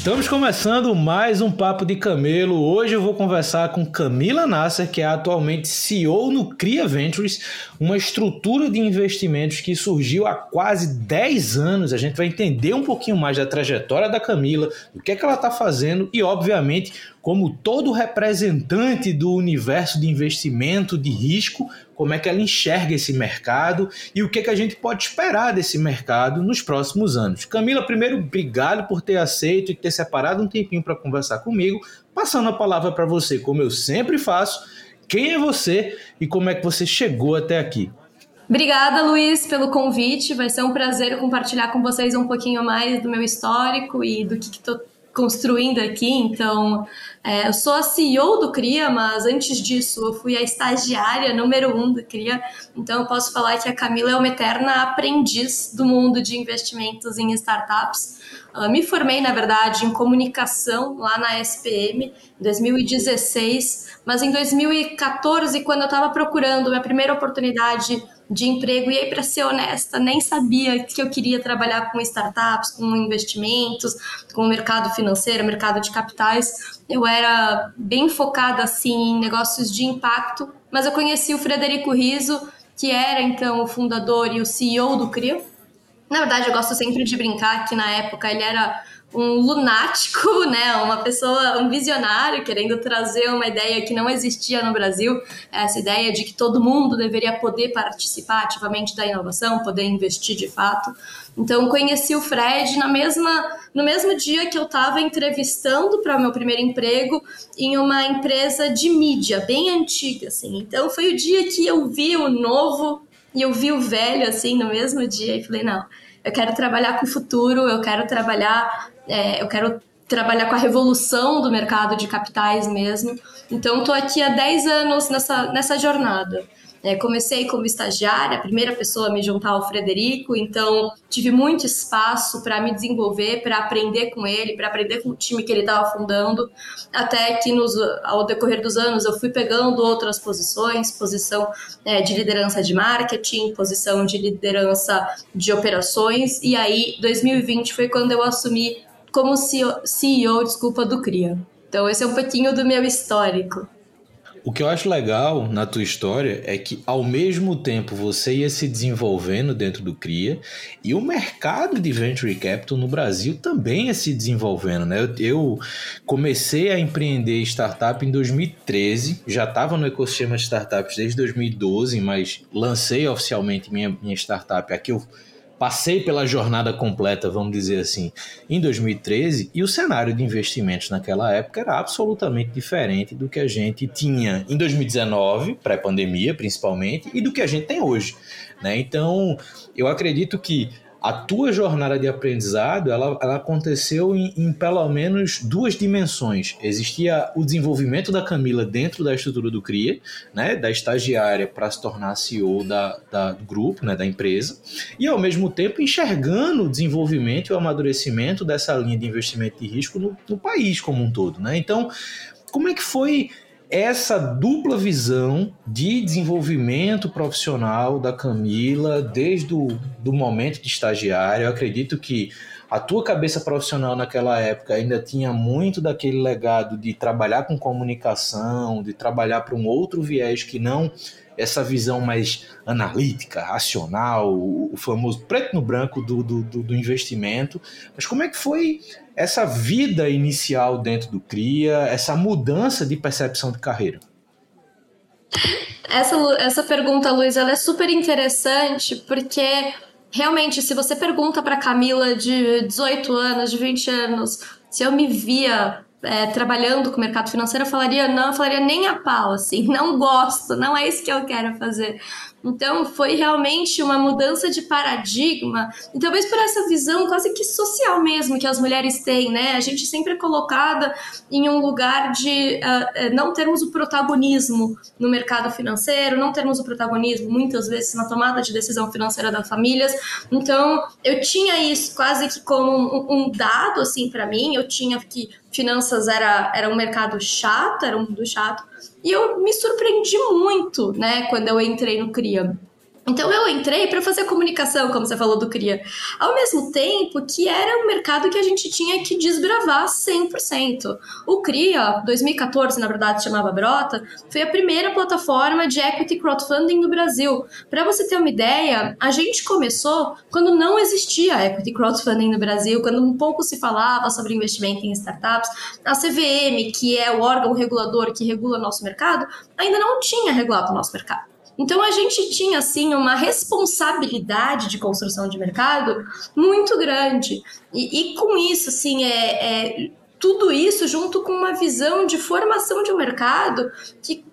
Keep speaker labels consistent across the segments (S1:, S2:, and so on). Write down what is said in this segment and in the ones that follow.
S1: Estamos começando mais um Papo de Camelo. Hoje eu vou conversar com Camila Nasser, que é atualmente CEO no Cria Ventures, uma estrutura de investimentos que surgiu há quase 10 anos. A gente vai entender um pouquinho mais da trajetória da Camila, do que, é que ela está fazendo e, obviamente, como todo representante do universo de investimento de risco, como é que ela enxerga esse mercado e o que, é que a gente pode esperar desse mercado nos próximos anos. Camila, primeiro, obrigado por ter aceito e ter separado um tempinho para conversar comigo. Passando a palavra para você, como eu sempre faço, quem é você e como é que você chegou até aqui?
S2: Obrigada, Luiz, pelo convite. Vai ser um prazer compartilhar com vocês um pouquinho mais do meu histórico e do que estou construindo aqui. Então, é, eu sou a CEO do CRIA, mas antes disso eu fui a estagiária número um do CRIA. Então, eu posso falar que a Camila é uma eterna aprendiz do mundo de investimentos em startups. Uh, me formei, na verdade, em comunicação lá na SPM em 2016, mas em 2014, quando eu estava procurando minha primeira oportunidade de emprego. E aí, para ser honesta, nem sabia que eu queria trabalhar com startups, com investimentos, com o mercado financeiro, mercado de capitais. Eu era bem focada assim em negócios de impacto, mas eu conheci o Frederico Riso, que era então o fundador e o CEO do CRIO. Na verdade, eu gosto sempre de brincar que na época ele era um lunático, né? Uma pessoa, um visionário querendo trazer uma ideia que não existia no Brasil, essa ideia de que todo mundo deveria poder participar ativamente da inovação, poder investir de fato. Então conheci o Fred na mesma no mesmo dia que eu estava entrevistando para o meu primeiro emprego em uma empresa de mídia bem antiga, assim. Então foi o dia que eu vi o novo e eu vi o velho assim no mesmo dia e falei não eu quero trabalhar com o futuro, eu quero trabalhar, é, eu quero trabalhar com a revolução do mercado de capitais mesmo. Então, estou aqui há 10 anos nessa, nessa jornada. É, comecei como estagiária, a primeira pessoa a me juntar ao Frederico, então tive muito espaço para me desenvolver, para aprender com ele, para aprender com o time que ele estava fundando, até que nos, ao decorrer dos anos eu fui pegando outras posições, posição é, de liderança de marketing, posição de liderança de operações, e aí 2020 foi quando eu assumi como CEO, CEO desculpa, do CRIA. Então esse é um pouquinho do meu histórico.
S1: O que eu acho legal na tua história é que ao mesmo tempo você ia se desenvolvendo dentro do CRIA e o mercado de venture capital no Brasil também ia se desenvolvendo, né? Eu, comecei a empreender startup em 2013, já estava no ecossistema de startups desde 2012, mas lancei oficialmente minha, minha startup aqui eu passei pela jornada completa, vamos dizer assim, em 2013, e o cenário de investimentos naquela época era absolutamente diferente do que a gente tinha em 2019, pré-pandemia principalmente, e do que a gente tem hoje. Né? Então, eu acredito que a tua jornada de aprendizado ela, ela aconteceu em, em, pelo menos duas dimensões. Existia o desenvolvimento da Camila dentro da estrutura do CRIA, né, da estagiária para se tornar CEO da, da, do grupo, né, da empresa, e ao mesmo tempo enxergando o desenvolvimento e o amadurecimento dessa linha de investimento de risco no, no país como um todo. Né? Então, como é que foi essa dupla visão de desenvolvimento profissional da Camila desde o do momento de estagiário. Eu acredito que a tua cabeça profissional naquela época ainda tinha muito daquele legado de trabalhar com comunicação, de trabalhar para um outro viés que não essa visão mais analítica, racional, o famoso preto no branco do, do, do investimento. Mas como é que foi essa vida inicial dentro do CRIA, essa mudança de percepção de carreira?
S2: Essa, essa pergunta, Luiz, ela é super interessante porque realmente, se você pergunta para Camila de 18 anos, de 20 anos, se eu me via é, trabalhando com o mercado financeiro, eu falaria não, eu falaria nem a pau, assim, não gosto, não é isso que eu quero fazer. Então, foi realmente uma mudança de paradigma, e talvez por essa visão quase que social mesmo que as mulheres têm, né? A gente sempre é colocada em um lugar de uh, não termos o protagonismo no mercado financeiro, não termos o protagonismo muitas vezes na tomada de decisão financeira das famílias. Então, eu tinha isso quase que como um, um dado, assim, para mim, eu tinha que finanças era, era um mercado chato, era um mundo chato. E eu me surpreendi muito, né, quando eu entrei no CRIA. Então eu entrei para fazer comunicação, como você falou do CRIA, ao mesmo tempo que era um mercado que a gente tinha que desbravar 100%. O CRIA, 2014, na verdade, chamava Brota, foi a primeira plataforma de equity crowdfunding no Brasil. Para você ter uma ideia, a gente começou quando não existia equity crowdfunding no Brasil, quando um pouco se falava sobre investimento em startups. A CVM, que é o órgão regulador que regula nosso mercado, ainda não tinha regulado o nosso mercado. Então a gente tinha assim uma responsabilidade de construção de mercado muito grande. E, e com isso, assim, é, é tudo isso junto com uma visão de formação de um mercado que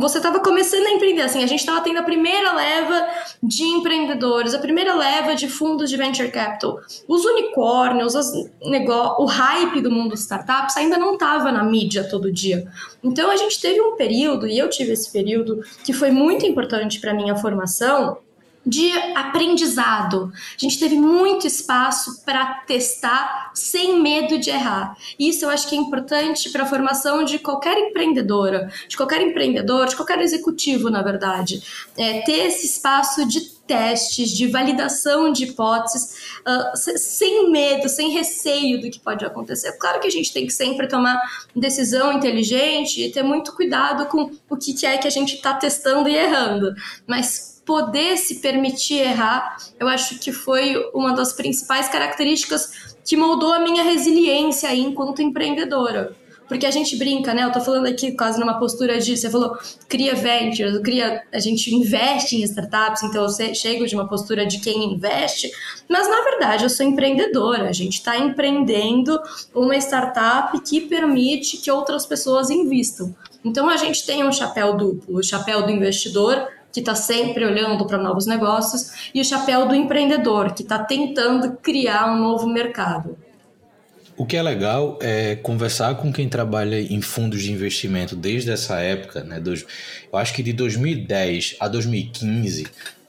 S2: você estava começando a empreender, assim, a gente estava tendo a primeira leva de empreendedores, a primeira leva de fundos de venture capital. Os unicórnios, os negócio, o hype do mundo startups ainda não estava na mídia todo dia. Então a gente teve um período, e eu tive esse período, que foi muito importante para minha formação, de aprendizado. A gente teve muito espaço para testar sem medo de errar. Isso eu acho que é importante para a formação de qualquer empreendedora, de qualquer empreendedor, de qualquer executivo, na verdade. É, ter esse espaço de testes, de validação de hipóteses, uh, sem medo, sem receio do que pode acontecer. Claro que a gente tem que sempre tomar decisão inteligente e ter muito cuidado com o que é que a gente está testando e errando, mas poder se permitir errar, eu acho que foi uma das principais características que moldou a minha resiliência aí enquanto empreendedora. Porque a gente brinca, né? Eu tô falando aqui quase numa postura de. Você falou, cria ventures, cria, a gente investe em startups, então eu chego de uma postura de quem investe, mas na verdade eu sou empreendedora. A gente está empreendendo uma startup que permite que outras pessoas invistam. Então a gente tem um chapéu duplo: o chapéu do investidor, que está sempre olhando para novos negócios, e o chapéu do empreendedor, que está tentando criar um novo mercado.
S1: O que é legal é conversar com quem trabalha em fundos de investimento desde essa época, né? Eu acho que de 2010 a 2015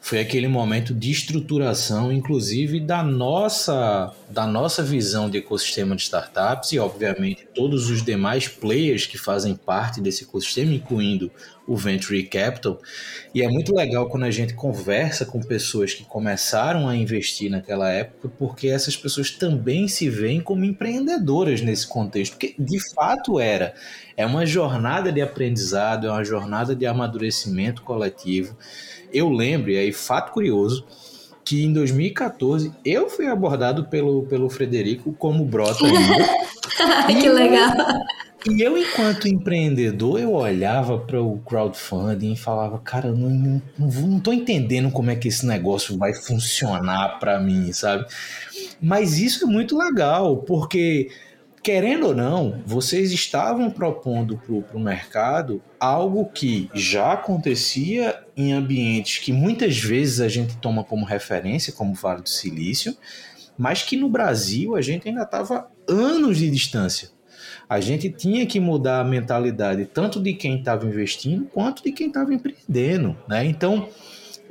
S1: foi aquele momento de estruturação, inclusive da nossa, da nossa visão de ecossistema de startups e, obviamente, todos os demais players que fazem parte desse ecossistema, incluindo o Venture Capital. E é muito legal quando a gente conversa com pessoas que começaram a investir naquela época, porque essas pessoas também se veem como empreendedoras nesse contexto, porque de fato era. É uma jornada de aprendizado, é uma jornada de amadurecimento coletivo eu lembro, e aí fato curioso, que em 2014 eu fui abordado pelo, pelo Frederico como brota
S2: que legal.
S1: E eu, enquanto empreendedor, eu olhava para o crowdfunding e falava, cara, não, não, não tô entendendo como é que esse negócio vai funcionar para mim, sabe? Mas isso é muito legal, porque querendo ou não, vocês estavam propondo para o mercado algo que já acontecia em ambientes que muitas vezes a gente toma como referência, como o Vale do Silício, mas que no Brasil a gente ainda estava anos de distância. A gente tinha que mudar a mentalidade tanto de quem estava investindo quanto de quem estava empreendendo. Né? Então,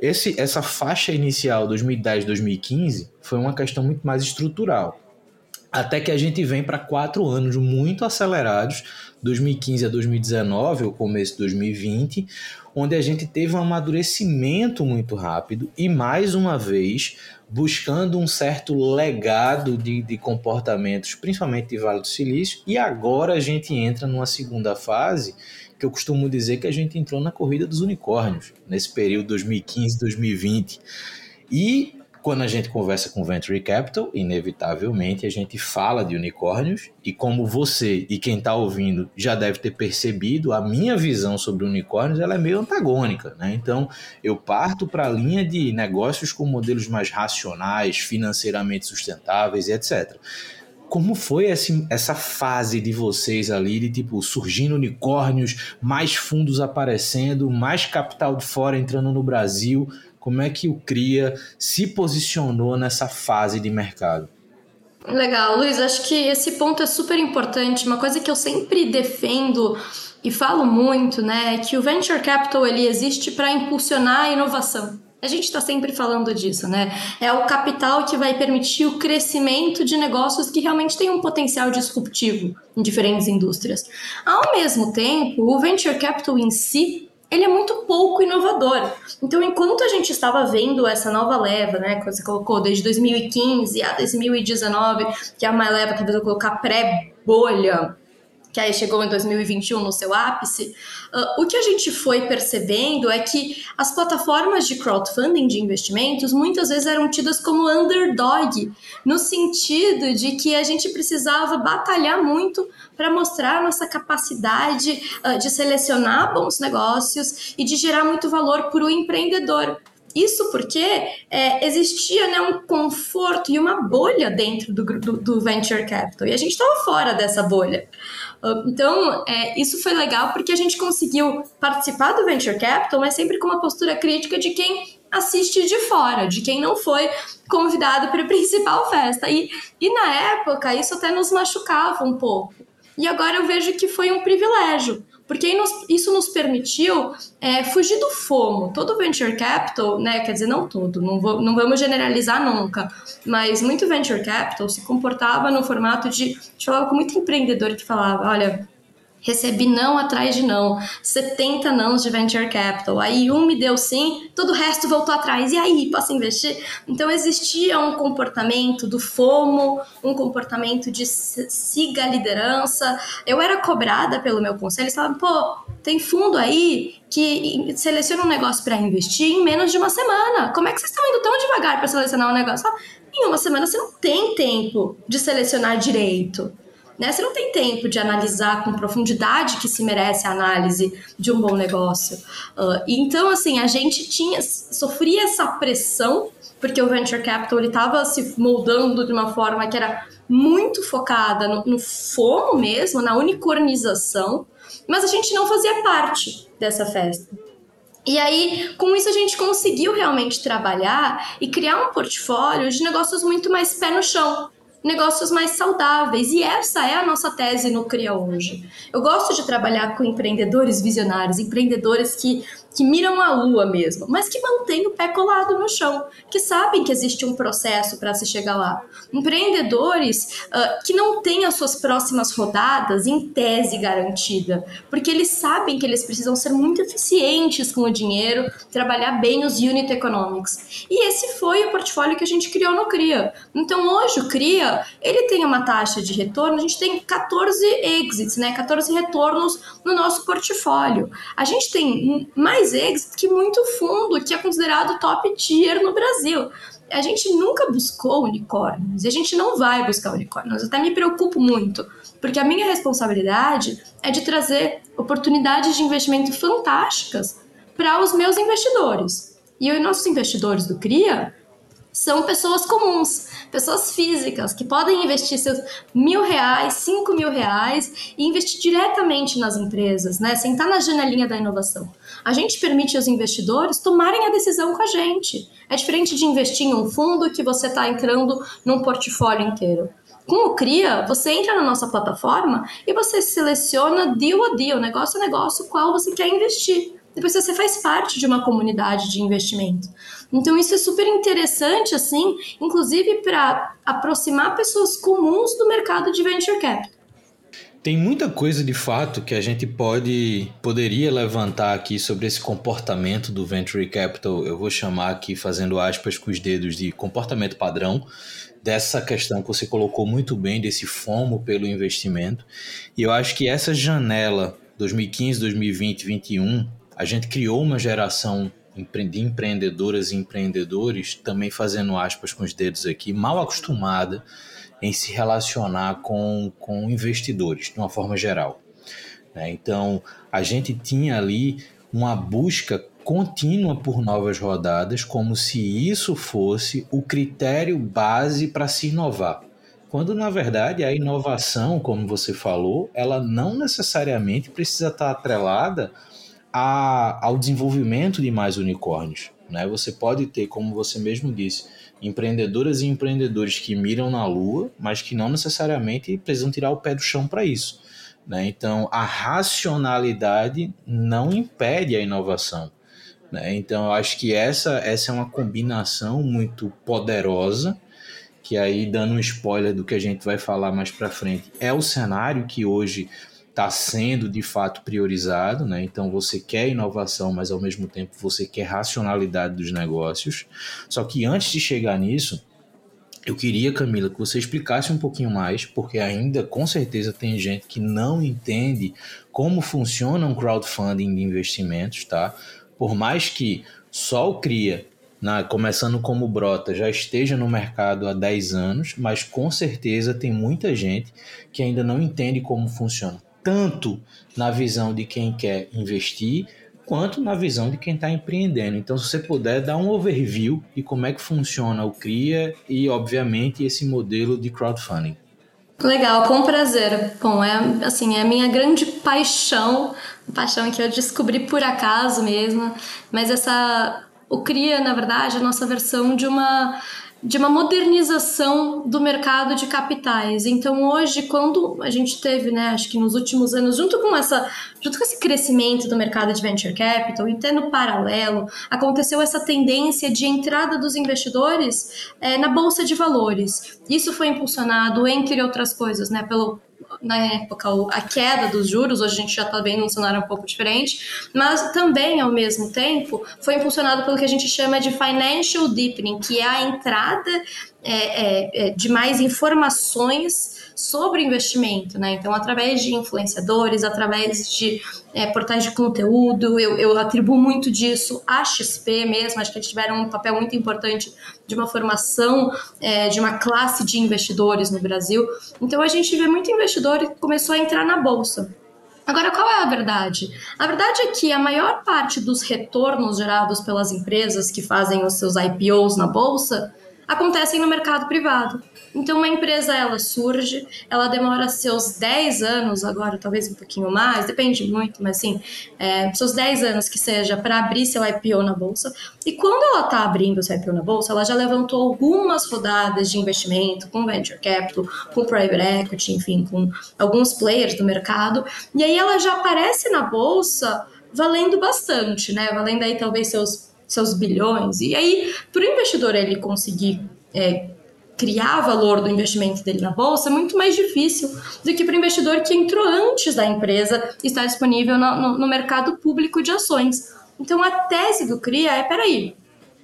S1: esse, essa faixa inicial 2010-2015 foi uma questão muito mais estrutural até que a gente vem para quatro anos muito acelerados, 2015 a 2019, ou começo de 2020, onde a gente teve um amadurecimento muito rápido e, mais uma vez, buscando um certo legado de, de comportamentos, principalmente de Vale do Silício, e agora a gente entra numa segunda fase que eu costumo dizer que a gente entrou na corrida dos unicórnios, nesse período 2015-2020. E quando a gente conversa com Venture Capital, inevitavelmente a gente fala de unicórnios, e como você e quem está ouvindo já deve ter percebido, a minha visão sobre unicórnios ela é meio antagônica. Né? Então, eu parto para a linha de negócios com modelos mais racionais, financeiramente sustentáveis e etc. como foi essa fase de vocês ali, de tipo, surgindo unicórnios, mais fundos aparecendo, mais capital de fora entrando no Brasil? Como é que o CRIA se posicionou nessa fase de mercado?
S2: Legal, Luiz, acho que esse ponto é super importante. Uma coisa que eu sempre defendo e falo muito, né, é que o venture capital ele existe para impulsionar a inovação. A gente está sempre falando disso, né? É o capital que vai permitir o crescimento de negócios que realmente têm um potencial disruptivo em diferentes indústrias. Ao mesmo tempo, o venture capital em si ele é muito pouco inovador. Então, enquanto a gente estava vendo essa nova leva, né, que você colocou desde 2015 a 2019, que é uma leva que você colocar pré-bolha, que aí chegou em 2021 no seu ápice, uh, o que a gente foi percebendo é que as plataformas de crowdfunding de investimentos muitas vezes eram tidas como underdog, no sentido de que a gente precisava batalhar muito para mostrar nossa capacidade uh, de selecionar bons negócios e de gerar muito valor para o empreendedor. Isso porque é, existia né, um conforto e uma bolha dentro do, do, do venture capital e a gente estava fora dessa bolha. Ah, então, é, isso foi legal porque a gente conseguiu participar do venture capital, mas sempre com uma postura crítica de quem assiste de fora, de quem não foi convidado para a principal festa. E, e na época, isso até nos machucava um pouco. E agora eu vejo que foi um privilégio, porque isso nos permitiu é, fugir do FOMO. Todo venture capital, né, quer dizer, não todo, não, vou, não vamos generalizar nunca, mas muito venture capital se comportava no formato de. Gente falava com muito empreendedor que falava: olha, recebi não atrás de não, 70 nãos de venture capital. Aí um me deu sim, todo o resto voltou atrás. E aí, posso investir? Então existia um comportamento do FOMO, um comportamento de siga a liderança. Eu era cobrada pelo meu conselho, eles falavam, pô, tem fundo aí que seleciona um negócio para investir em menos de uma semana. Como é que vocês estão indo tão devagar para selecionar um negócio? Em uma semana você não tem tempo de selecionar direito. Né? Você não tem tempo de analisar com profundidade que se merece a análise de um bom negócio. Uh, então, assim, a gente tinha sofria essa pressão porque o venture capital estava se moldando de uma forma que era muito focada no, no fomo mesmo, na unicornização, mas a gente não fazia parte dessa festa. E aí, com isso, a gente conseguiu realmente trabalhar e criar um portfólio de negócios muito mais pé no chão negócios mais saudáveis. E essa é a nossa tese no CRIA hoje. Eu gosto de trabalhar com empreendedores visionários, empreendedores que que miram a lua mesmo, mas que mantêm o pé colado no chão, que sabem que existe um processo para se chegar lá. Empreendedores uh, que não têm as suas próximas rodadas em tese garantida, porque eles sabem que eles precisam ser muito eficientes com o dinheiro, trabalhar bem os unit economics. E esse foi o portfólio que a gente criou no CRIA. Então hoje o CRIA, ele tem uma taxa de retorno, a gente tem 14 exits, né, 14 retornos no nosso portfólio. A gente tem mais mais exit que muito fundo que é considerado top tier no Brasil. A gente nunca buscou unicórnios e a gente não vai buscar unicórnios. Eu até me preocupo muito, porque a minha responsabilidade é de trazer oportunidades de investimento fantásticas para os meus investidores. E os nossos investidores do CRIA são pessoas comuns, pessoas físicas que podem investir seus mil reais, cinco mil reais e investir diretamente nas empresas, né? Sentar na janelinha da inovação. A gente permite aos investidores tomarem a decisão com a gente. É diferente de investir em um fundo que você está entrando num portfólio inteiro. Com o CRIA, você entra na nossa plataforma e você seleciona deal a deal, negócio a negócio, qual você quer investir. Depois você faz parte de uma comunidade de investimento. Então isso é super interessante, assim, inclusive para aproximar pessoas comuns do mercado de venture capital.
S1: Tem muita coisa de fato que a gente pode poderia levantar aqui sobre esse comportamento do venture capital. Eu vou chamar aqui fazendo aspas com os dedos de comportamento padrão dessa questão que você colocou muito bem desse fomo pelo investimento. E eu acho que essa janela 2015, 2020, 2021, a gente criou uma geração de empreendedoras e empreendedores, também fazendo aspas com os dedos aqui, mal acostumada em se relacionar com, com investidores, de uma forma geral. Né? Então, a gente tinha ali uma busca contínua por novas rodadas, como se isso fosse o critério base para se inovar. quando na verdade a inovação, como você falou, ela não necessariamente precisa estar atrelada a, ao desenvolvimento de mais unicórnios. Né? Você pode ter, como você mesmo disse, empreendedoras e empreendedores que miram na lua, mas que não necessariamente precisam tirar o pé do chão para isso. Né? Então, a racionalidade não impede a inovação. Né? Então, eu acho que essa, essa é uma combinação muito poderosa, que aí, dando um spoiler do que a gente vai falar mais para frente, é o cenário que hoje está sendo de fato priorizado, né? Então você quer inovação, mas ao mesmo tempo você quer racionalidade dos negócios. Só que antes de chegar nisso, eu queria, Camila, que você explicasse um pouquinho mais, porque ainda com certeza tem gente que não entende como funciona um crowdfunding de investimentos, tá? Por mais que só o CRIA, na, começando como Brota, já esteja no mercado há 10 anos, mas com certeza tem muita gente que ainda não entende como funciona tanto na visão de quem quer investir, quanto na visão de quem está empreendendo. Então, se você puder dar um overview de como é que funciona o CRIA e, obviamente, esse modelo de crowdfunding.
S2: Legal, com prazer. Bom, é assim, é a minha grande paixão, paixão que eu descobri por acaso mesmo, mas essa o CRIA, na verdade, é a nossa versão de uma de uma modernização do mercado de capitais. Então hoje, quando a gente teve, né, acho que nos últimos anos, junto com essa, junto com esse crescimento do mercado de venture capital e tendo paralelo, aconteceu essa tendência de entrada dos investidores é, na bolsa de valores. Isso foi impulsionado, entre outras coisas, né, pelo na época a queda dos juros, hoje a gente já está vendo um cenário um pouco diferente, mas também ao mesmo tempo foi impulsionado pelo que a gente chama de financial deepening, que é a entrada é, é, é de mais informações sobre investimento, né? Então, através de influenciadores, através de é, portais de conteúdo, eu, eu, atribuo muito disso à XP mesmo, acho que eles tiveram um papel muito importante de uma formação é, de uma classe de investidores no Brasil. Então, a gente vê muito investidor que começou a entrar na bolsa. Agora, qual é a verdade? A verdade é que a maior parte dos retornos gerados pelas empresas que fazem os seus IPOs na bolsa acontecem no mercado privado. Então, uma empresa ela surge, ela demora seus 10 anos, agora talvez um pouquinho mais, depende muito, mas assim, é, seus 10 anos que seja para abrir seu IPO na bolsa. E quando ela está abrindo seu IPO na bolsa, ela já levantou algumas rodadas de investimento com venture capital, com private equity, enfim, com alguns players do mercado. E aí ela já aparece na bolsa valendo bastante, né? Valendo aí talvez seus seus bilhões. E aí, para o investidor ele conseguir é, criar valor do investimento dele na bolsa é muito mais difícil do que para o investidor que entrou antes da empresa e está disponível no, no, no mercado público de ações. Então a tese do CRIA é: peraí,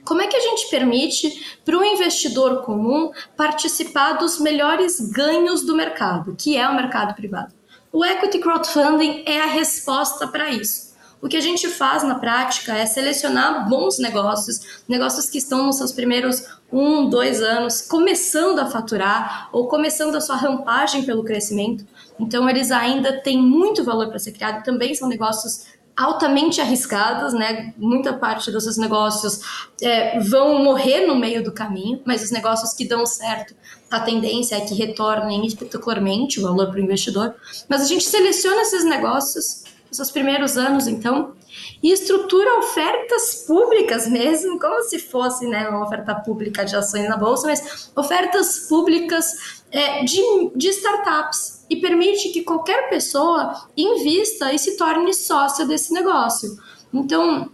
S2: como é que a gente permite para o investidor comum participar dos melhores ganhos do mercado, que é o mercado privado? O equity crowdfunding é a resposta para isso. O que a gente faz na prática é selecionar bons negócios, negócios que estão nos seus primeiros um, dois anos, começando a faturar ou começando a sua rampagem pelo crescimento. Então, eles ainda têm muito valor para ser criado, também são negócios altamente arriscados, né? Muita parte desses negócios é, vão morrer no meio do caminho, mas os negócios que dão certo, a tendência é que retornem espetacularmente o valor para o investidor. Mas a gente seleciona esses negócios nos seus primeiros anos, então, e estrutura ofertas públicas mesmo, como se fosse né, uma oferta pública de ações na bolsa, mas ofertas públicas é, de, de startups e permite que qualquer pessoa invista e se torne sócia desse negócio. Então,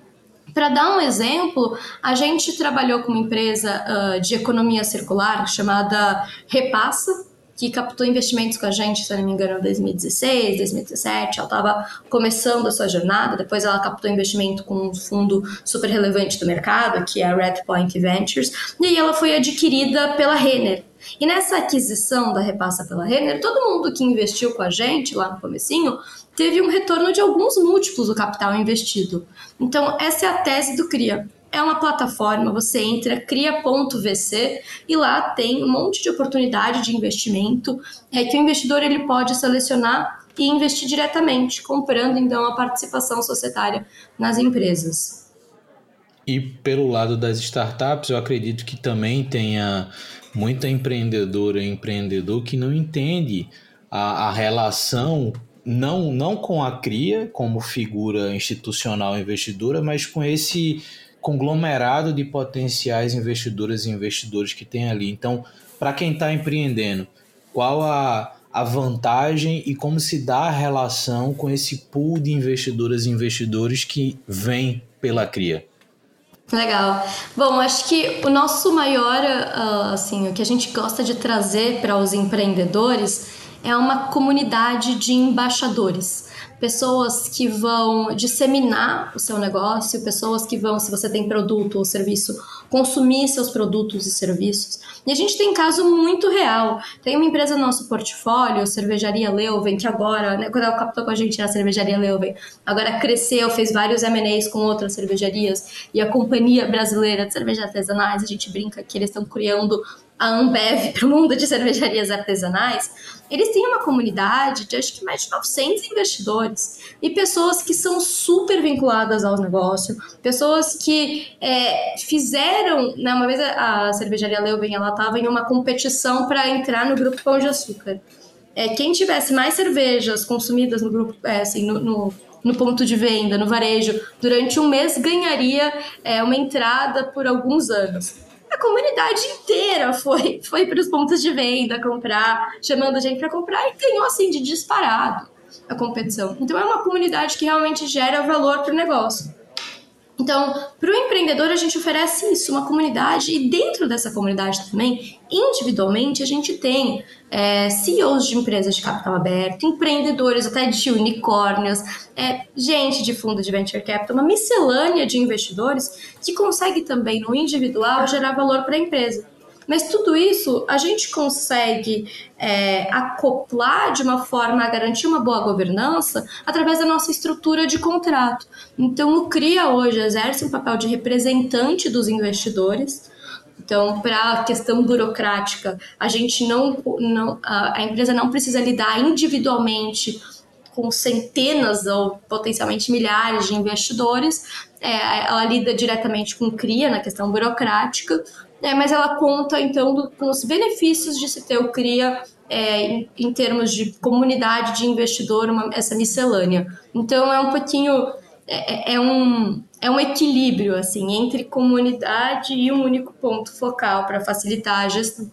S2: para dar um exemplo, a gente trabalhou com uma empresa uh, de economia circular chamada Repassa, que captou investimentos com a gente, se eu não me engano, em 2016, 2017. Ela estava começando a sua jornada, depois ela captou investimento com um fundo super relevante do mercado, que é a Redpoint Ventures, e aí ela foi adquirida pela Renner. E nessa aquisição da repassa pela Renner, todo mundo que investiu com a gente lá no comecinho teve um retorno de alguns múltiplos do capital investido. Então, essa é a tese do CRIA é uma plataforma, você entra, cria.vc e lá tem um monte de oportunidade de investimento é, que o investidor ele pode selecionar e investir diretamente, comprando então a participação societária nas empresas.
S1: E pelo lado das startups, eu acredito que também tenha muita empreendedora e empreendedor que não entende a, a relação não, não com a CRIA como figura institucional investidora, mas com esse conglomerado de potenciais investidoras e investidores que tem ali. Então, para quem está empreendendo, qual a, a vantagem e como se dá a relação com esse pool de investidoras e investidores que vem pela CRIA?
S2: Legal. Bom, acho que o nosso maior, uh, assim, o que a gente gosta de trazer para os empreendedores é uma comunidade de embaixadores pessoas que vão disseminar o seu negócio, pessoas que vão, se você tem produto ou serviço, consumir seus produtos e serviços. E a gente tem caso muito real. Tem uma empresa no nosso portfólio, Cervejaria Leuven, que agora, né, quando ela captou com a gente na Cervejaria Leuven, agora cresceu, fez vários M&As com outras cervejarias e a Companhia Brasileira de Cervejas Artesanais, a gente brinca que eles estão criando a Ambev para o mundo de cervejarias artesanais, eles têm uma comunidade de acho que mais de 900 investidores e pessoas que são super vinculadas ao negócio, pessoas que é, fizeram, né, uma vez a, cervejaria Leuven ela estava em uma competição para entrar no grupo Pão de Açúcar. É, quem tivesse mais cervejas consumidas no grupo, é, assim, no, no, no, ponto de venda, no varejo, durante um mês ganharia é, uma entrada por alguns anos a comunidade inteira foi, foi para os pontos de venda comprar, chamando a gente para comprar e ganhou assim de disparado a competição. Então é uma comunidade que realmente gera valor para o negócio. Então, para o empreendedor, a gente oferece isso, uma comunidade, e dentro dessa comunidade também, individualmente, a gente tem é, CEOs de empresas de capital aberto, empreendedores até de unicórnios, é, gente de fundo de venture capital, uma miscelânea de investidores que consegue também, no individual, gerar valor para a empresa. Mas tudo isso a gente consegue é, acoplar de uma forma a garantir uma boa governança através da nossa estrutura de contrato. Então, o CRIA hoje exerce um papel de representante dos investidores. Então, para a questão burocrática, a gente não, não a, a empresa não precisa lidar individualmente com centenas ou potencialmente milhares de investidores, é, ela lida diretamente com CRIA na questão burocrática, é, mas ela conta então do, com os benefícios de se ter o CRIA é, em, em, termos de comunidade de investidor, uma, essa miscelânea. Então é um pouquinho é, é, é, um, é um equilíbrio assim entre comunidade e um único ponto focal para facilitar a gestão.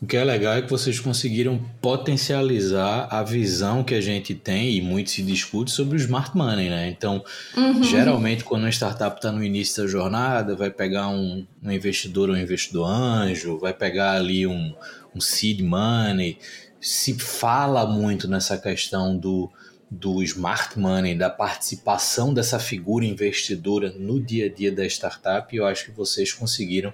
S1: O que é legal é que vocês conseguiram potencializar a visão que a gente tem e muito se discute sobre o smart money, né? Então, uhum. geralmente quando uma startup está no início da jornada, vai pegar um, um investidor ou um investidor anjo, vai pegar ali um, um seed money. Se fala muito nessa questão do, do smart money, da participação dessa figura investidora no dia a dia da startup, e eu acho que vocês conseguiram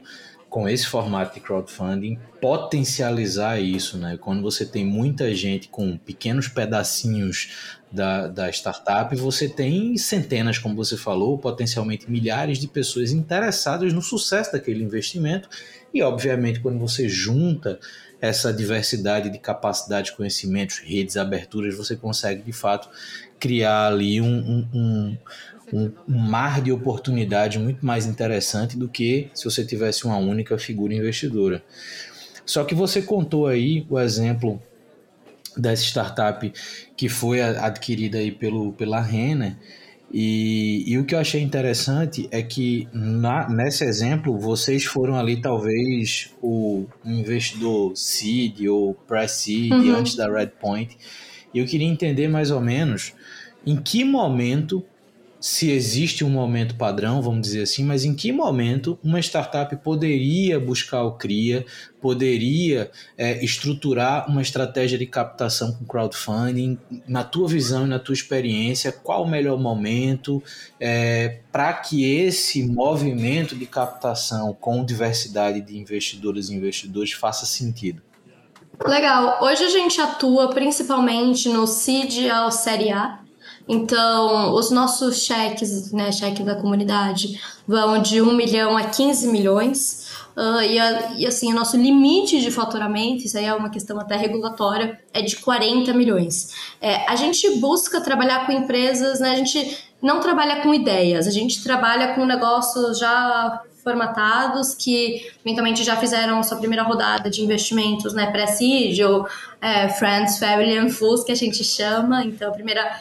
S1: com esse formato de crowdfunding, potencializar isso, né? Quando você tem muita gente com pequenos pedacinhos da, da startup, você tem centenas, como você falou, potencialmente milhares de pessoas interessadas no sucesso daquele investimento. E, obviamente, quando você junta essa diversidade de capacidades, conhecimentos, redes, aberturas, você consegue, de fato, criar ali um, um, um mar de oportunidade muito mais interessante do que se você tivesse uma única figura investidora. Só que você contou aí o exemplo dessa startup que foi adquirida aí pelo, pela Renner, e, e, o que eu achei interessante é que na, nesse exemplo vocês foram ali talvez o investidor seed ou pré-seed uhum. antes da Redpoint. E eu queria entender mais ou menos em que momento se existe um momento padrão, vamos dizer assim, mas em que momento uma startup poderia buscar o CRIA, poderia é, estruturar uma estratégia de captação com crowdfunding? Na tua visão e na tua experiência, qual o melhor momento é, para que esse movimento de captação com diversidade de investidoras e investidores faça sentido?
S2: Legal. Hoje a gente atua principalmente no CID ao Série A, então, os nossos cheques, né, cheque da comunidade, vão de 1 milhão a 15 milhões. Uh, e, a, e, assim, o nosso limite de faturamento, isso aí é uma questão até regulatória, é de 40 milhões. É, a gente busca trabalhar com empresas, né, a gente não trabalha com ideias, a gente trabalha com negócios já formatados que eventualmente já fizeram sua primeira rodada de investimentos, né, pré-seed ou é, Friends, Family and Fools, que a gente chama, então a primeira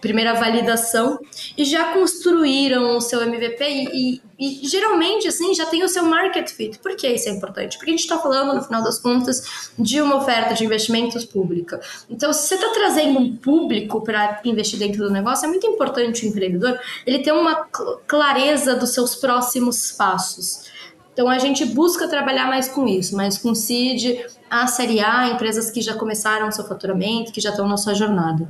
S2: primeira validação e já construíram o seu MVP e, e, e, geralmente assim já tem o seu market fit. Por que isso é importante? Porque a gente está falando no final das contas de uma oferta de investimentos pública. Então, se você está trazendo um público para investir dentro do negócio, é muito importante o empreendedor ele ter uma clareza dos seus próximos passos. Então a gente busca trabalhar mais com isso, mais com seed, a série A, empresas que já começaram seu faturamento, que já estão na sua jornada.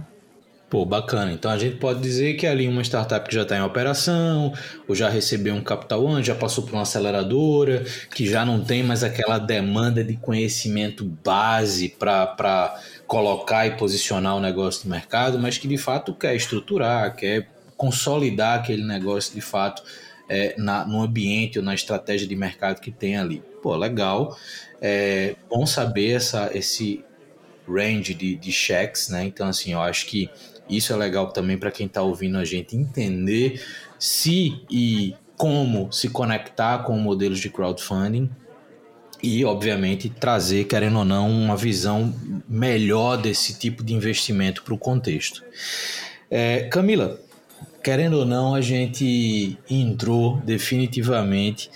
S1: Pô, bacana. Então a gente pode dizer que ali uma startup que já está em operação, ou já recebeu um capital anjo, já passou por uma aceleradora, que já não tem mais aquela demanda de conhecimento base para colocar e posicionar o negócio no mercado, mas que de fato quer estruturar, quer consolidar aquele negócio de fato é, na, no ambiente ou na estratégia de mercado que tem ali. Pô, legal. É bom saber essa, esse range de, de checks, né? Então, assim, eu acho que isso é legal também para quem está ouvindo a gente entender se e como se conectar com modelos de crowdfunding e, obviamente, trazer, querendo ou não, uma visão melhor desse tipo de investimento para o contexto. É, Camila, querendo ou não, a gente entrou definitivamente.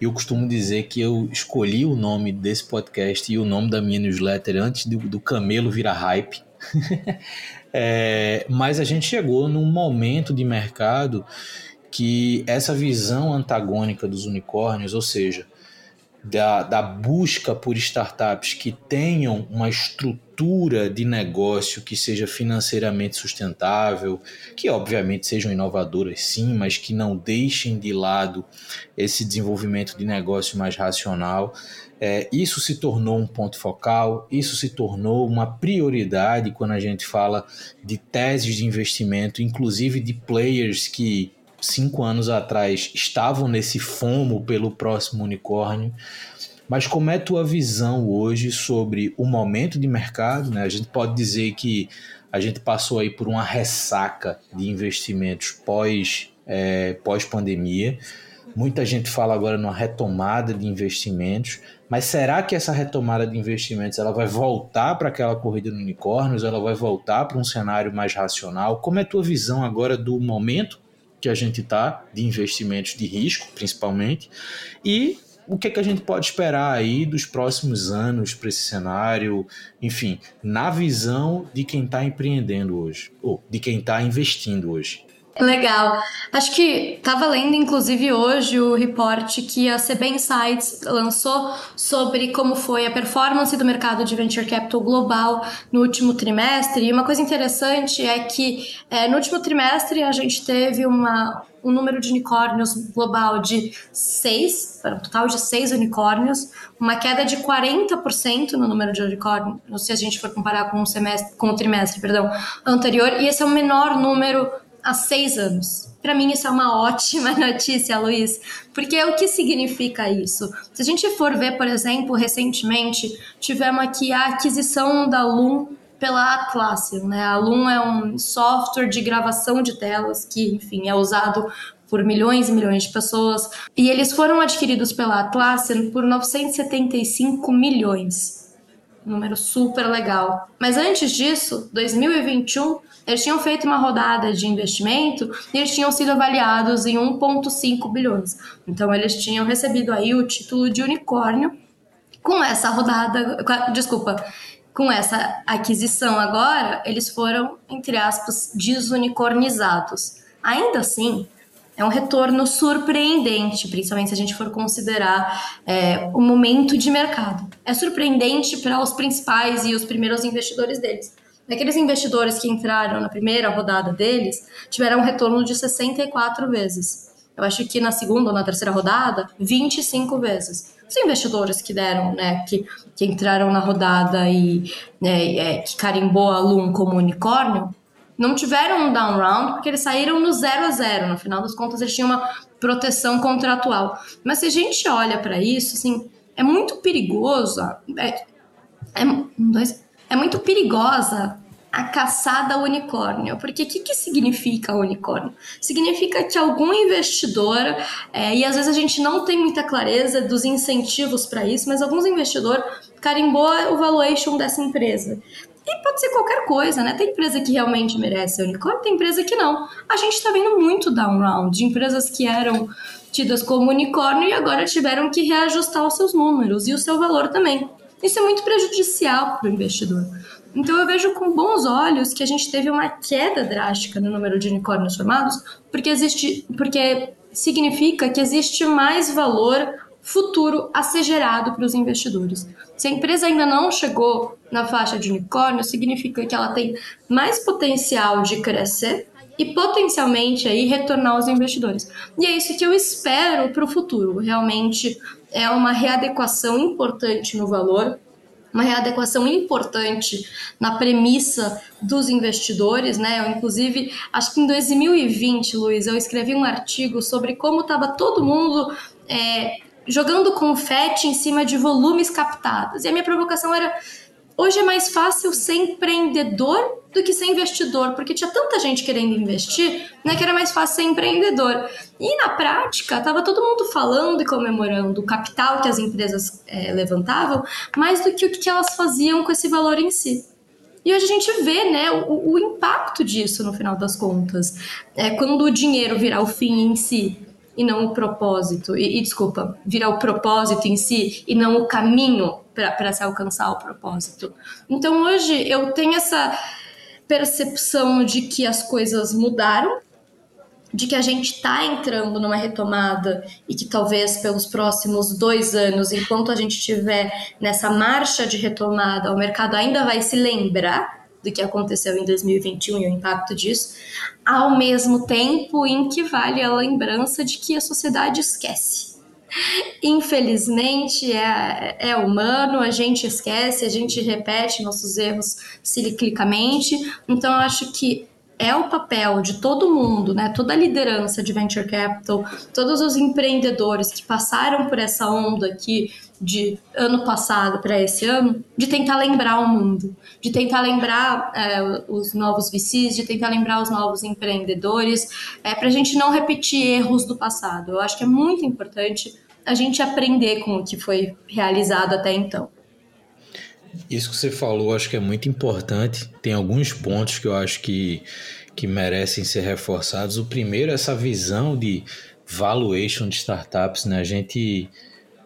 S1: Eu costumo dizer que eu escolhi o nome desse podcast e o nome da minha newsletter antes do, do Camelo virar hype. É, mas a gente chegou num momento de mercado que essa visão antagônica dos unicórnios, ou seja, da, da busca por startups que tenham uma estrutura de negócio que seja financeiramente sustentável, que obviamente sejam inovadoras sim, mas que não deixem de lado esse desenvolvimento de negócio mais racional, é, isso se tornou um ponto focal, isso se tornou uma prioridade quando a gente fala de teses de investimento, inclusive de players que cinco anos atrás estavam nesse fomo pelo próximo unicórnio. Mas como é tua visão hoje sobre o momento de mercado? Né? A gente pode dizer que a gente passou aí por uma ressaca de investimentos pós, é, pós pandemia. Muita gente fala agora numa retomada de investimentos, mas será que essa retomada de investimentos ela vai voltar para aquela corrida no unicórnios? Ela vai voltar para um cenário mais racional? Como é a tua visão agora do momento que a gente está de investimentos de risco, principalmente, e o que, é que a gente pode esperar aí dos próximos anos para esse cenário, enfim, na visão de quem está empreendendo hoje, ou de quem está investindo hoje?
S2: Legal. Acho que estava lendo, inclusive, hoje o reporte que a CB Insights lançou sobre como foi a performance do mercado de venture capital global no último trimestre. E uma coisa interessante é que é, no último trimestre a gente teve uma, um número de unicórnios global de seis, um total de seis unicórnios, uma queda de 40% no número de unicórnios, se a gente for comparar com o semestre, com o trimestre, perdão, anterior, e esse é o menor número há seis anos. Para mim, isso é uma ótima notícia, Luiz, porque o que significa isso? Se a gente for ver, por exemplo, recentemente tivemos aqui a aquisição da Loom pela Atlassian, né? A Loom é um software de gravação de telas que, enfim, é usado por milhões e milhões de pessoas, e eles foram adquiridos pela Atlassian por 975 milhões. Um número super legal. Mas antes disso, 2021 eles tinham feito uma rodada de investimento e eles tinham sido avaliados em 1,5 bilhões. Então, eles tinham recebido aí o título de unicórnio com essa rodada, desculpa, com essa aquisição agora, eles foram, entre aspas, desunicornizados. Ainda assim, é um retorno surpreendente, principalmente se a gente for considerar é, o momento de mercado. É surpreendente para os principais e os primeiros investidores deles. Aqueles investidores que entraram na primeira rodada deles tiveram um retorno de 64 vezes. Eu acho que na segunda ou na terceira rodada, 25 vezes. Os investidores que deram, né, que, que entraram na rodada e né, é, que carimbou a Loom como unicórnio, não tiveram um down round porque eles saíram no 0 a 0. No final das contas, eles tinham uma proteção contratual. Mas se a gente olha para isso, assim, é muito perigoso. É, é, dois, é muito perigosa a caçada unicórnio. Porque o que, que significa unicórnio? Significa que algum investidor, é, e às vezes a gente não tem muita clareza dos incentivos para isso, mas alguns investidores carimbou o valuation dessa empresa. E pode ser qualquer coisa, né? Tem empresa que realmente merece unicórnio, tem empresa que não. A gente está vendo muito down round de empresas que eram tidas como unicórnio e agora tiveram que reajustar os seus números e o seu valor também. Isso é muito prejudicial para o investidor. Então eu vejo com bons olhos que a gente teve uma queda drástica no número de unicórnios formados, porque existe, porque significa que existe mais valor futuro a ser gerado para os investidores. Se a empresa ainda não chegou na faixa de unicórnio, significa que ela tem mais potencial de crescer e potencialmente aí retornar aos investidores. E é isso que eu espero para o futuro. Realmente é uma readequação importante no valor uma readequação importante na premissa dos investidores, né? Eu, inclusive, acho que em 2020, Luiz, eu escrevi um artigo sobre como estava todo mundo é, jogando confete em cima de volumes captados. E a minha provocação era Hoje é mais fácil ser empreendedor do que ser investidor, porque tinha tanta gente querendo investir, né, que era mais fácil ser empreendedor. E na prática, estava todo mundo falando e comemorando o capital que as empresas é, levantavam, mais do que o que elas faziam com esse valor em si. E hoje a gente vê né, o, o impacto disso no final das contas. É, quando o dinheiro virar o fim em si e não o propósito, e, e desculpa, virar o propósito em si e não o caminho para se alcançar o propósito. Então hoje eu tenho essa percepção de que as coisas mudaram, de que a gente está entrando numa retomada e que talvez pelos próximos dois anos, enquanto a gente estiver nessa marcha de retomada, o mercado ainda vai se lembrar do que aconteceu em 2021 e o impacto disso, ao mesmo tempo em que vale a lembrança de que a sociedade esquece Infelizmente é, é humano, a gente esquece, a gente repete nossos erros ciclicamente. Então, eu acho que é o papel de todo mundo, né? Toda a liderança de venture capital, todos os empreendedores que passaram por essa onda aqui de ano passado para esse ano, de tentar lembrar o mundo, de tentar lembrar é, os novos VCs, de tentar lembrar os novos empreendedores, é, para a gente não repetir erros do passado. Eu acho que é muito importante a gente aprender com o que foi realizado até então.
S1: Isso que você falou, acho que é muito importante. Tem alguns pontos que eu acho que, que merecem ser reforçados. O primeiro é essa visão de valuation de startups, né? A gente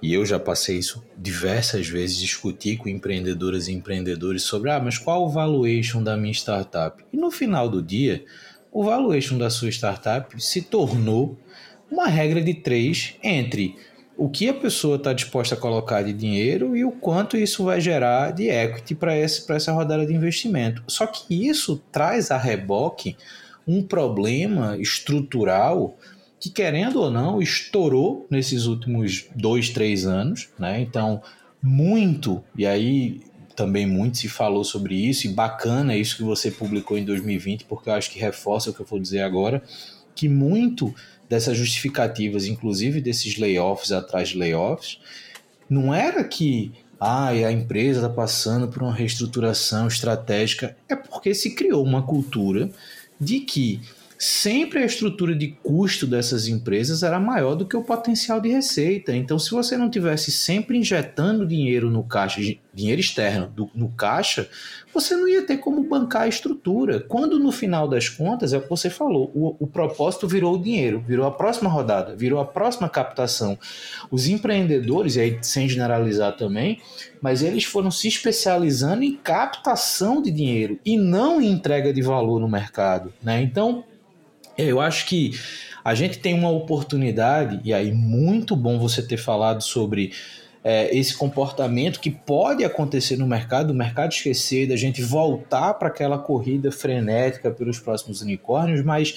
S1: e eu já passei isso diversas vezes, discutir com empreendedoras e empreendedores sobre, ah, mas qual o valuation da minha startup? E no final do dia, o valuation da sua startup se tornou uma regra de três entre o que a pessoa está disposta a colocar de dinheiro e o quanto isso vai gerar de equity para essa rodada de investimento. Só que isso traz a reboque um problema estrutural que, querendo ou não, estourou nesses últimos dois, três anos. Né? Então, muito, e aí também muito se falou sobre isso, e bacana isso que você publicou em 2020, porque eu acho que reforça o que eu vou dizer agora, que muito dessas justificativas, inclusive desses layoffs atrás de layoffs, não era que ah, a empresa está passando por uma reestruturação estratégica, é porque se criou uma cultura de que sempre a estrutura de custo dessas empresas era maior do que o potencial de receita. Então, se você não tivesse sempre injetando dinheiro no caixa, dinheiro externo do, no caixa, você não ia ter como bancar a estrutura. Quando no final das contas, é o que você falou, o, o propósito virou o dinheiro, virou a próxima rodada, virou a próxima captação. Os empreendedores, e aí sem generalizar também, mas eles foram se especializando em captação de dinheiro e não em entrega de valor no mercado. Né? Então, eu acho que a gente tem uma oportunidade, e aí muito bom você ter falado sobre é, esse comportamento que pode acontecer no mercado, o mercado esquecer da gente voltar para aquela corrida frenética pelos próximos unicórnios, mas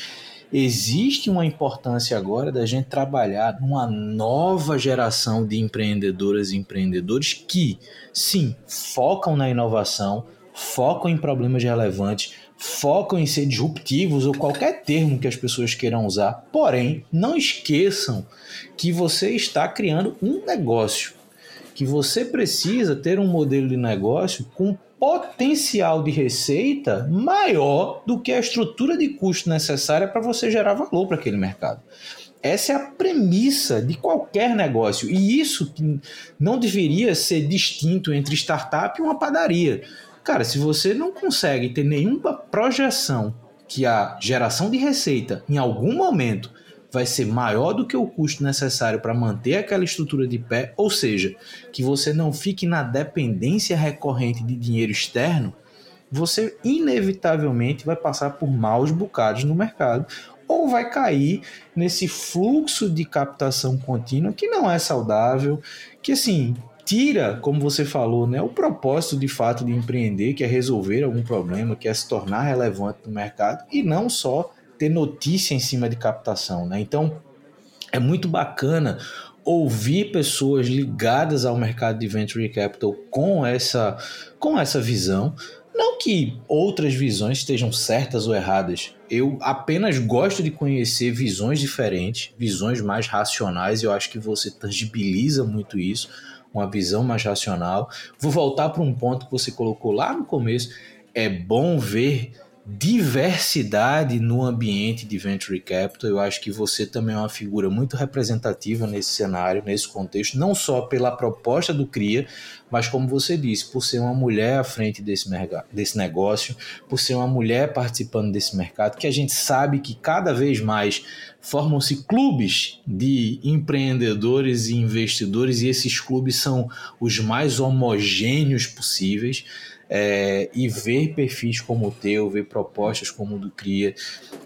S1: existe uma importância agora da gente trabalhar numa nova geração de empreendedoras e empreendedores que, sim, focam na inovação, focam em problemas relevantes, focam em ser disruptivos ou qualquer termo que as pessoas queiram usar. Porém, não esqueçam que você está criando um negócio, que você precisa ter um modelo de negócio com potencial de receita maior do que a estrutura de custo necessária para você gerar valor para aquele mercado. Essa é a premissa de qualquer negócio. E isso não deveria ser distinto entre startup e uma padaria. Cara, se você não consegue ter nenhuma projeção que a geração de receita em algum momento vai ser maior do que o custo necessário para manter aquela estrutura de pé, ou seja, que você não fique na dependência recorrente de dinheiro externo, você inevitavelmente vai passar por maus bocados no mercado ou vai cair nesse fluxo de captação contínua que não é saudável, que assim tira, como você falou, né, o propósito de fato de empreender, que é resolver algum problema, que é se tornar relevante no mercado e não só ter notícia em cima de captação, né? Então é muito bacana ouvir pessoas ligadas ao mercado de venture capital com essa com essa visão, não que outras visões estejam certas ou erradas. Eu apenas gosto de conhecer visões diferentes, visões mais racionais. Eu acho que você tangibiliza muito isso, uma visão mais racional. Vou voltar para um ponto que você colocou lá no começo. É bom ver diversidade no ambiente de venture capital. Eu acho que você também é uma figura muito representativa nesse cenário, nesse contexto, não só pela proposta do CRIA, mas como você disse, por ser uma mulher à frente desse, desse negócio, por ser uma mulher participando desse mercado, que a gente sabe que cada vez mais formam-se clubes de empreendedores e investidores, e esses clubes são os mais homogêneos possíveis é, e ver perfis como o teu, ver propostas como o do Cria,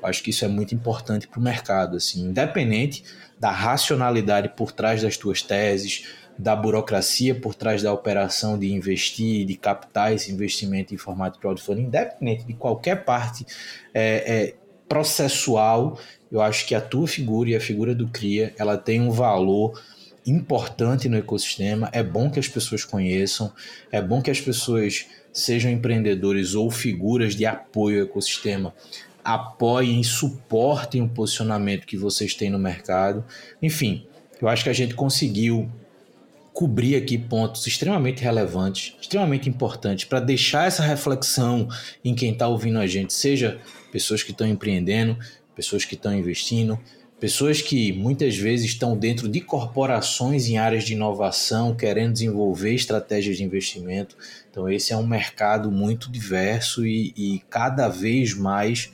S1: acho que isso é muito importante para o mercado, assim, independente da racionalidade por trás das tuas teses, da burocracia por trás da operação de investir, de captar esse investimento em formato de crowdfunding, independente de qualquer parte é, é, processual, eu acho que a tua figura e a figura do Cria, ela tem um valor importante no ecossistema, é bom que as pessoas conheçam, é bom que as pessoas sejam empreendedores ou figuras de apoio ao ecossistema, apoiem e suportem o posicionamento que vocês têm no mercado. Enfim, eu acho que a gente conseguiu cobrir aqui pontos extremamente relevantes, extremamente importantes, para deixar essa reflexão em quem está ouvindo a gente, seja pessoas que estão empreendendo, pessoas que estão investindo, Pessoas que muitas vezes estão dentro de corporações em áreas de inovação, querendo desenvolver estratégias de investimento. Então, esse é um mercado muito diverso e, e cada vez mais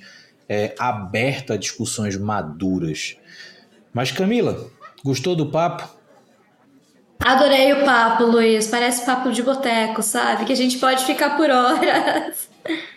S1: é, aberto a discussões maduras. Mas, Camila, gostou do papo?
S2: Adorei o papo, Luiz. Parece papo de boteco, sabe? Que a gente pode ficar por horas.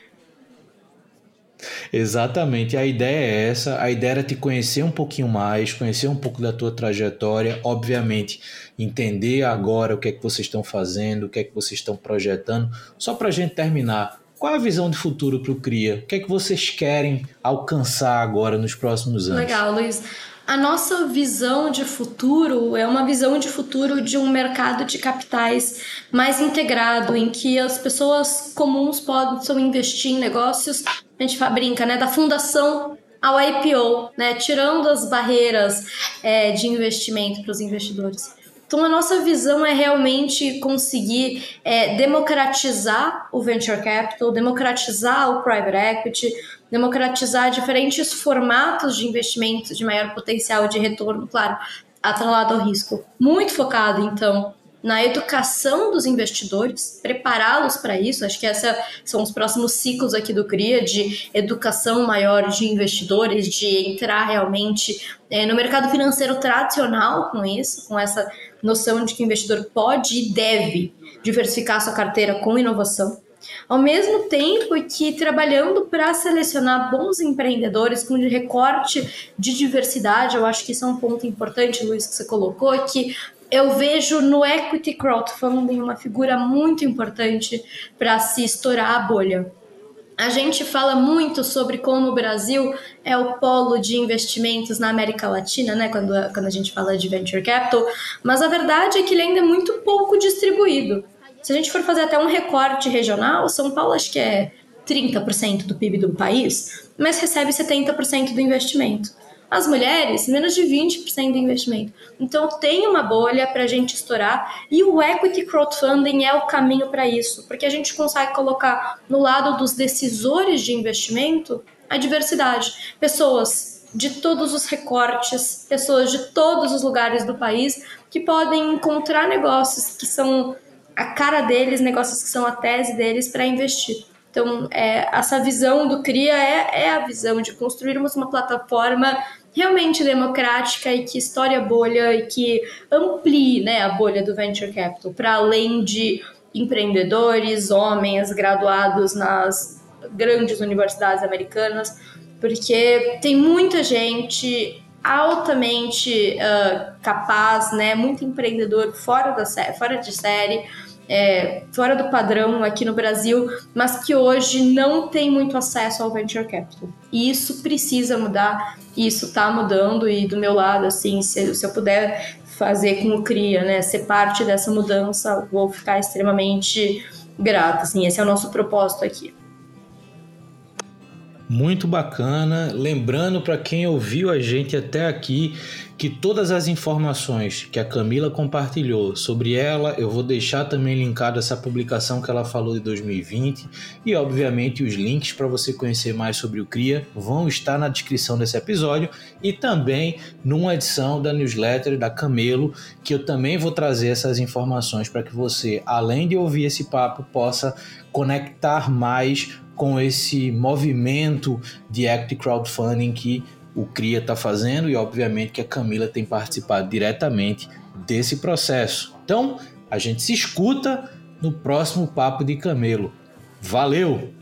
S1: Exatamente, a ideia é essa. A ideia era te conhecer um pouquinho mais, conhecer um pouco da tua trajetória, obviamente, entender agora o que é que vocês estão fazendo, o que é que vocês estão projetando. Só para a gente terminar, qual é a visão de futuro para o CRIA? O que é que vocês querem alcançar agora nos próximos anos?
S2: Legal, Luiz. A nossa visão de futuro é uma visão de futuro de um mercado de capitais mais integrado, em que as pessoas comuns possam investir em negócios, a gente brinca, né, da fundação ao IPO, né, tirando as barreiras é, de investimento para os investidores. Então, a nossa visão é realmente conseguir é, democratizar o venture capital, democratizar o private equity, democratizar diferentes formatos de investimento de maior potencial de retorno, claro, atrelado ao risco. Muito focado, então, na educação dos investidores, prepará-los para isso. Acho que esses são os próximos ciclos aqui do CRIA de educação maior de investidores, de entrar realmente é, no mercado financeiro tradicional com isso, com essa noção de que o investidor pode e deve diversificar sua carteira com inovação. Ao mesmo tempo que trabalhando para selecionar bons empreendedores com recorte de diversidade, eu acho que isso é um ponto importante, Luiz, que você colocou, que eu vejo no equity crowdfunding uma figura muito importante para se estourar a bolha. A gente fala muito sobre como o Brasil é o polo de investimentos na América Latina, né? Quando, quando a gente fala de venture capital, mas a verdade é que ele ainda é muito pouco distribuído. Se a gente for fazer até um recorte regional, São Paulo acho que é 30% do PIB do país, mas recebe 70% do investimento. As mulheres, menos de 20% do investimento. Então tem uma bolha para a gente estourar e o equity crowdfunding é o caminho para isso, porque a gente consegue colocar no lado dos decisores de investimento a diversidade. Pessoas de todos os recortes, pessoas de todos os lugares do país que podem encontrar negócios que são a cara deles, negócios que são a tese deles para investir. Então, é, essa visão do CRIA é, é a visão de construirmos uma plataforma realmente democrática e que estoure a bolha e que amplie né, a bolha do venture capital para além de empreendedores, homens graduados nas grandes universidades americanas, porque tem muita gente altamente uh, capaz, né, muito empreendedor fora da fora de série é, fora do padrão aqui no Brasil, mas que hoje não tem muito acesso ao venture capital. E isso precisa mudar, isso está mudando, e do meu lado, assim, se, se eu puder fazer com o CRIA, né, ser parte dessa mudança, vou ficar extremamente grata, assim, esse é o nosso propósito aqui.
S1: Muito bacana. Lembrando para quem ouviu a gente até aqui que todas as informações que a Camila compartilhou sobre ela, eu vou deixar também linkado essa publicação que ela falou de 2020 e obviamente os links para você conhecer mais sobre o CRIA vão estar na descrição desse episódio e também numa edição da newsletter da Camelo, que eu também vou trazer essas informações para que você, além de ouvir esse papo, possa conectar mais com esse movimento de Act Crowdfunding que o CRIA está fazendo e, obviamente, que a Camila tem participado diretamente desse processo. Então, a gente se escuta no próximo Papo de Camelo. Valeu!